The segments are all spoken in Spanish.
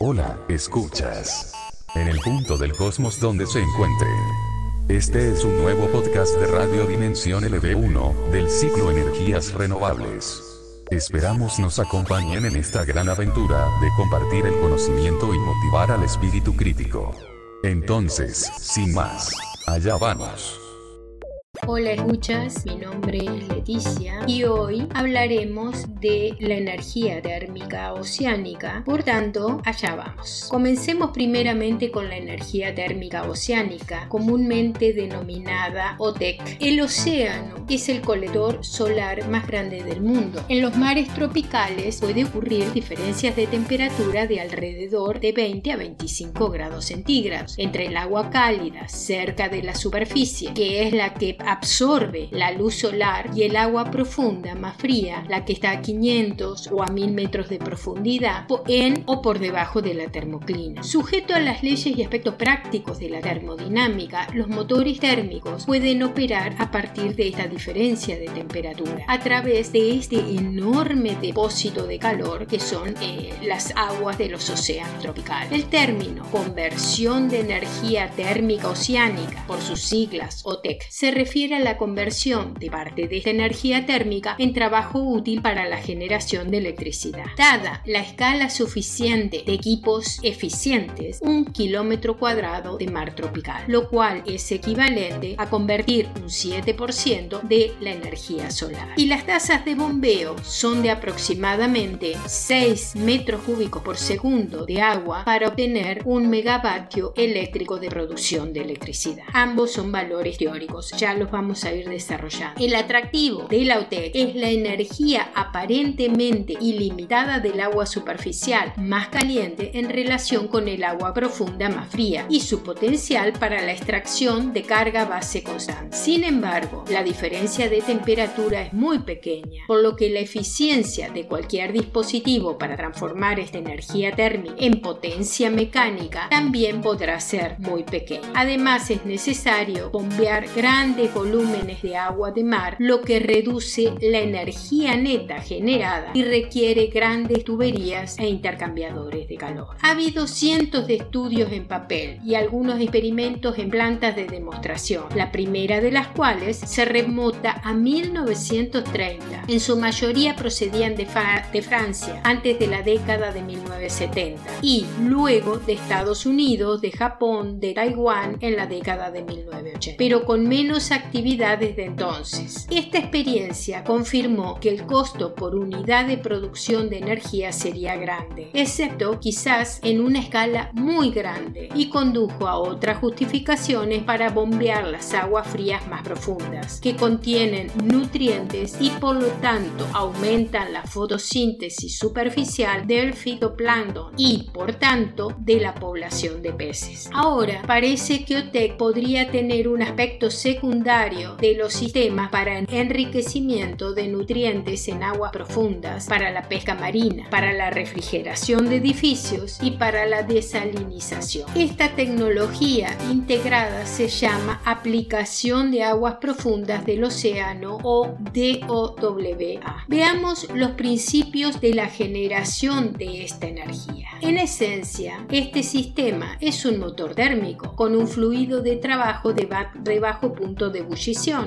Hola, escuchas. En el punto del cosmos donde se encuentre. Este es un nuevo podcast de Radio Dimensión LV1, del ciclo Energías Renovables. Esperamos nos acompañen en esta gran aventura de compartir el conocimiento y motivar al espíritu crítico. Entonces, sin más, allá vamos. Hola escuchas, mi nombre es Leticia y hoy hablaremos de la energía térmica oceánica, por tanto, allá vamos. Comencemos primeramente con la energía térmica oceánica, comúnmente denominada OTEC. El océano es el colector solar más grande del mundo. En los mares tropicales puede ocurrir diferencias de temperatura de alrededor de 20 a 25 grados centígrados entre el agua cálida cerca de la superficie, que es la que absorbe la luz solar y el agua profunda más fría, la que está a 500 o a 1000 metros de profundidad, en o por debajo de la termoclina. Sujeto a las leyes y aspectos prácticos de la termodinámica, los motores térmicos pueden operar a partir de esta diferencia de temperatura a través de este enorme depósito de calor que son eh, las aguas de los océanos tropicales. El término conversión de energía térmica oceánica, por sus siglas OTEC, se refiere la conversión de parte de esta energía térmica en trabajo útil para la generación de electricidad. Dada la escala suficiente de equipos eficientes, un kilómetro cuadrado de mar tropical, lo cual es equivalente a convertir un 7% de la energía solar. Y las tasas de bombeo son de aproximadamente 6 metros cúbicos por segundo de agua para obtener un megavatio eléctrico de producción de electricidad. Ambos son valores teóricos, ya los vamos a ir desarrollando. El atractivo de la OTEC es la energía aparentemente ilimitada del agua superficial más caliente en relación con el agua profunda más fría y su potencial para la extracción de carga base constante. Sin embargo, la diferencia de temperatura es muy pequeña, por lo que la eficiencia de cualquier dispositivo para transformar esta energía térmica en potencia mecánica también podrá ser muy pequeña. Además, es necesario bombear grandes volúmenes de agua de mar, lo que reduce la energía neta generada y requiere grandes tuberías e intercambiadores de calor. Ha habido cientos de estudios en papel y algunos experimentos en plantas de demostración, la primera de las cuales se remota a 1930. En su mayoría procedían de, de Francia antes de la década de 1970 y luego de Estados Unidos, de Japón, de Taiwán en la década de 1980, pero con menos actividad actividad desde entonces. Esta experiencia confirmó que el costo por unidad de producción de energía sería grande, excepto quizás en una escala muy grande, y condujo a otras justificaciones para bombear las aguas frías más profundas, que contienen nutrientes y por lo tanto aumentan la fotosíntesis superficial del fitoplancton y por tanto de la población de peces. Ahora parece que OTEC podría tener un aspecto secundario de los sistemas para enriquecimiento de nutrientes en aguas profundas, para la pesca marina, para la refrigeración de edificios y para la desalinización. Esta tecnología integrada se llama aplicación de aguas profundas del océano o DOWA. Veamos los principios de la generación de esta energía. En esencia, este sistema es un motor térmico con un fluido de trabajo de, bajo punto de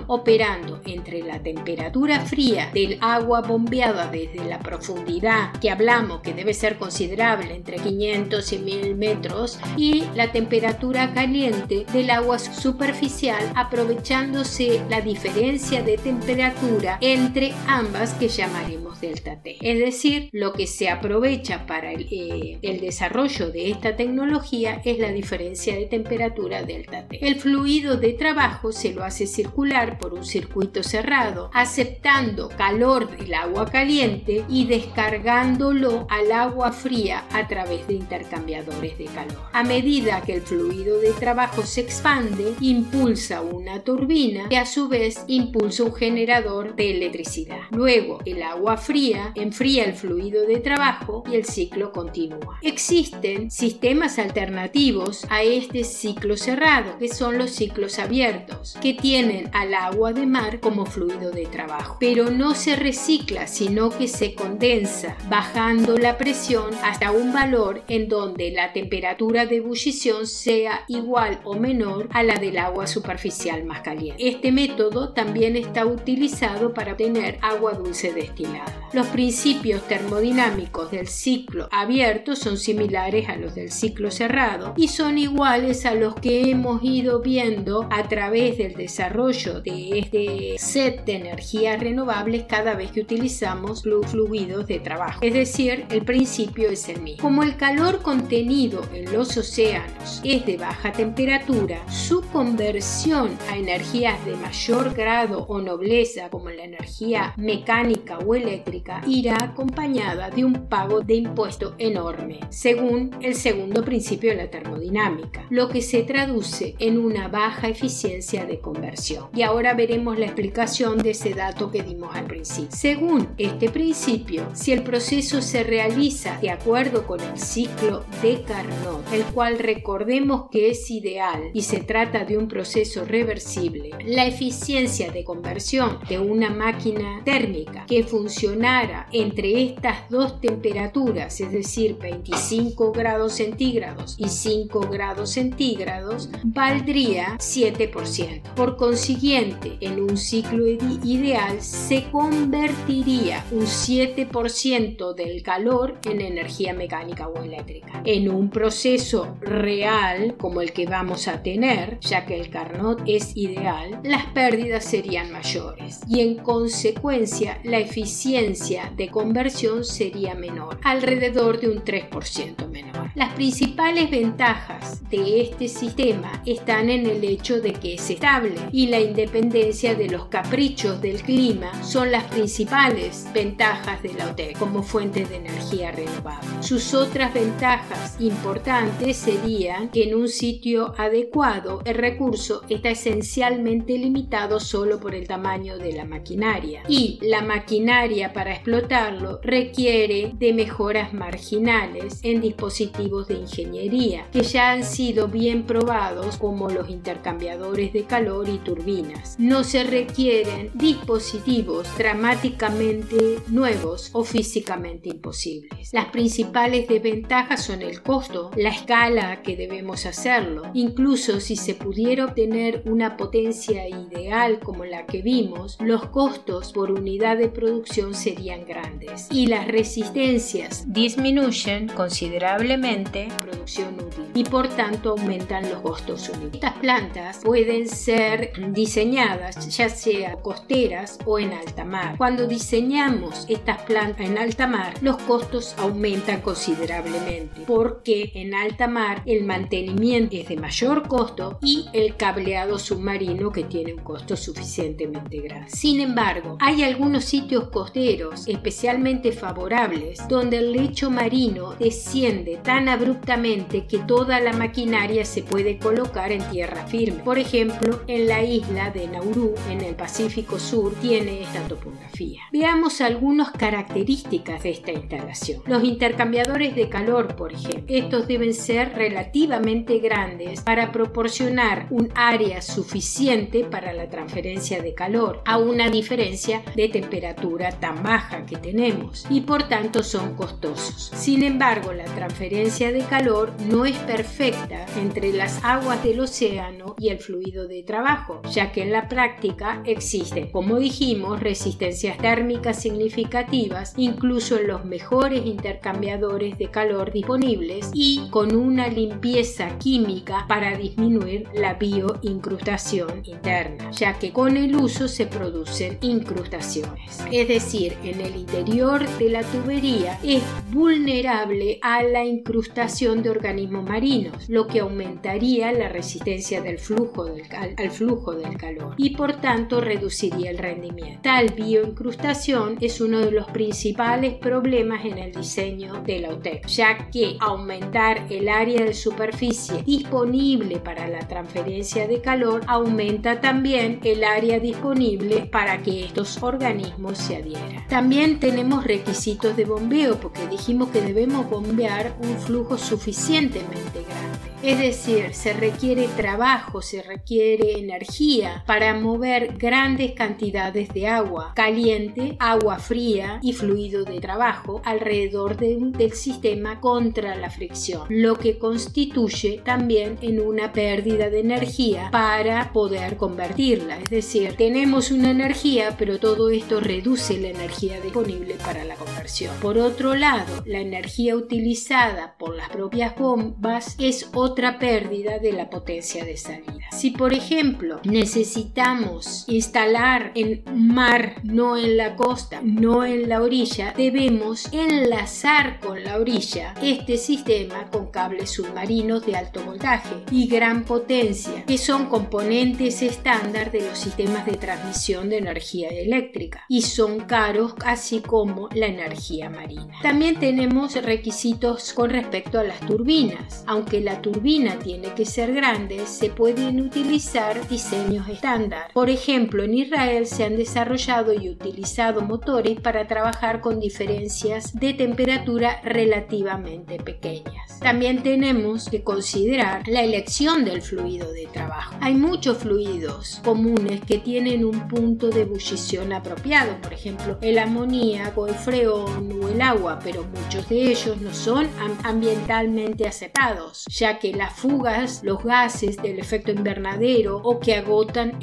operando entre la temperatura fría del agua bombeada desde la profundidad que hablamos que debe ser considerable entre 500 y 1000 metros y la temperatura caliente del agua superficial aprovechándose la diferencia de temperatura entre ambas que llamaremos delta T. Es decir, lo que se aprovecha para el, eh, el desarrollo de esta tecnología es la diferencia de temperatura delta T. El fluido de trabajo se lo hace circular por un circuito cerrado, aceptando calor del agua caliente y descargándolo al agua fría a través de intercambiadores de calor. A medida que el fluido de trabajo se expande, impulsa una turbina que a su vez impulsa un generador de electricidad. Luego, el agua fría enfría el fluido de trabajo y el ciclo continúa. Existen sistemas alternativos a este ciclo cerrado, que son los ciclos abiertos, que tienen al agua de mar como fluido de trabajo, pero no se recicla, sino que se condensa, bajando la presión hasta un valor en donde la temperatura de ebullición sea igual o menor a la del agua superficial más caliente. Este método también está utilizado para obtener agua dulce destilada. Los principios termodinámicos del ciclo abierto son similares a los del ciclo cerrado y son iguales a los que hemos ido viendo a través del desarrollo de este set de energías renovables cada vez que utilizamos fluidos de trabajo. Es decir, el principio es el mismo. Como el calor contenido en los océanos es de baja temperatura, su conversión a energías de mayor grado o nobleza, como la energía mecánica o eléctrica, irá acompañada de un pago de impuesto enorme, según el segundo principio de la termodinámica, lo que se traduce en una baja eficiencia de conversión. Y ahora veremos la explicación de ese dato que dimos al principio. Según este principio, si el proceso se realiza de acuerdo con el ciclo de Carnot, el cual recordemos que es ideal y se trata de un proceso reversible, la eficiencia de conversión de una máquina térmica que funcionara entre estas dos temperaturas, es decir, 25 grados centígrados y 5 grados centígrados, valdría 7%. Por consiguiente, en un ciclo ideal se convertiría un 7% del calor en energía mecánica o eléctrica. En un proceso real como el que vamos a tener, ya que el Carnot es ideal, las pérdidas serían mayores y en consecuencia la eficiencia de conversión sería menor, alrededor de un 3% menor. Las principales ventajas de este sistema están en el hecho de que es estable y la independencia de los caprichos del clima son las principales ventajas de la OTEC como fuente de energía renovable. Sus otras ventajas importantes serían que en un sitio adecuado el recurso está esencialmente limitado solo por el tamaño de la maquinaria y la maquinaria para explotarlo requiere de mejoras marginales en dispositivos de ingeniería que ya han sido bien probados como los intercambiadores de calor y turbinas. No se requieren dispositivos dramáticamente nuevos o físicamente imposibles. Las principales desventajas son el costo, la escala que debemos hacerlo. Incluso si se pudiera obtener una potencia ideal como la que vimos, los costos por unidad de producción serían grandes y las resistencias disminuyen considerablemente la producción útil y por tanto aumentan los costos útiles. Estas plantas pueden ser diseñadas ya sea costeras o en alta mar. Cuando diseñamos estas plantas en alta mar, los costos aumentan considerablemente porque en alta mar el mantenimiento es de mayor costo y el cableado submarino que tiene un costo suficientemente grande. Sin embargo, hay algunos sitios costeros especialmente favorables donde el lecho marino desciende tan abruptamente que toda la maquinaria se puede colocar en tierra firme. Por ejemplo, en la isla de Nauru, en el Pacífico Sur, tiene esta topografía. Veamos algunas características de esta instalación. Los intercambiadores de calor, por ejemplo, estos deben ser relativamente grandes para proporcionar un área suficiente para la transferencia de calor, a una diferencia de temperatura tan baja que tenemos, y por tanto son costosos. Sin embargo, la transferencia de calor no es perfecta entre las aguas del océano y el fluido de trabajo, ya que en la práctica existen, como dijimos, resistencias térmicas significativas, incluso en los mejores intercambiadores de calor disponibles y con una limpieza química para disminuir la bioincrustación interna, ya que con el uso se producen incrustaciones. Es decir, en el interior de la tubería es vulnerable a la incrustación de organismos marinos, lo que aumentaría la resistencia del flujo del al flujo del calor y por tanto reduciría el rendimiento. Tal bioincrustación es uno de los principales problemas en el diseño de la OTEC, ya que aumentar el área de superficie disponible para la transferencia de calor aumenta también el área disponible para que estos organismos se adhieran. También tenemos requisitos de bombeo porque dijimos que debemos bombear un flujo suficientemente grande. Es decir, se requiere trabajo, se requiere energía para mover grandes cantidades de agua caliente, agua fría y fluido de trabajo alrededor del sistema contra la fricción, lo que constituye también en una pérdida de energía para poder convertirla. Es decir, tenemos una energía, pero todo esto reduce la energía disponible para la conversión. Por otro lado, la energía utilizada por las propias bombas es otra otra pérdida de la potencia de salida. Si por ejemplo necesitamos instalar en mar, no en la costa, no en la orilla, debemos enlazar con la orilla este sistema con cables submarinos de alto voltaje y gran potencia, que son componentes estándar de los sistemas de transmisión de energía eléctrica y son caros así como la energía marina. También tenemos requisitos con respecto a las turbinas, aunque la turbina tiene que ser grande, se pueden utilizar diseños estándar. Por ejemplo, en Israel se han desarrollado y utilizado motores para trabajar con diferencias de temperatura relativamente pequeñas. También tenemos que considerar la elección del fluido de trabajo. Hay muchos fluidos comunes que tienen un punto de ebullición apropiado, por ejemplo, el amoníaco, el freón o el agua, pero muchos de ellos no son ambientalmente aceptados, ya que las fugas, los gases del efecto invernadero o que agotan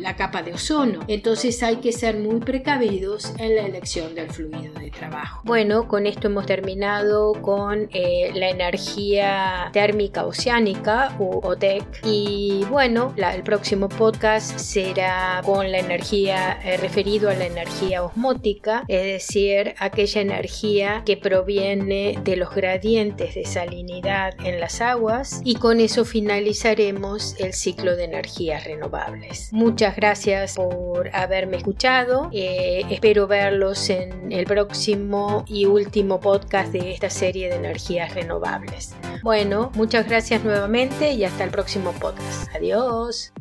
la capa de ozono. Entonces hay que ser muy precavidos en la elección del fluido de trabajo. Bueno, con esto hemos terminado con eh, la energía térmica oceánica o OTEC y bueno, el próximo podcast será con la energía eh, referido a la energía osmótica, es decir, aquella energía que proviene de los gradientes de salinidad en las aguas y con eso finalizaremos el ciclo de energías renovables. Muchas gracias por haberme escuchado. Eh, espero verlos en el próximo y último podcast de esta serie de energías renovables. Bueno, muchas gracias nuevamente y hasta el próximo podcast. Adiós.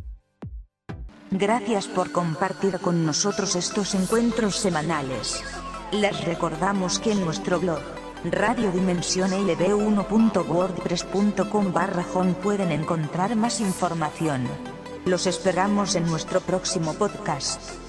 Gracias por compartir con nosotros estos encuentros semanales. Les recordamos que en nuestro blog radiodimensionlb1.wordpress.com barra home pueden encontrar más información. Los esperamos en nuestro próximo podcast.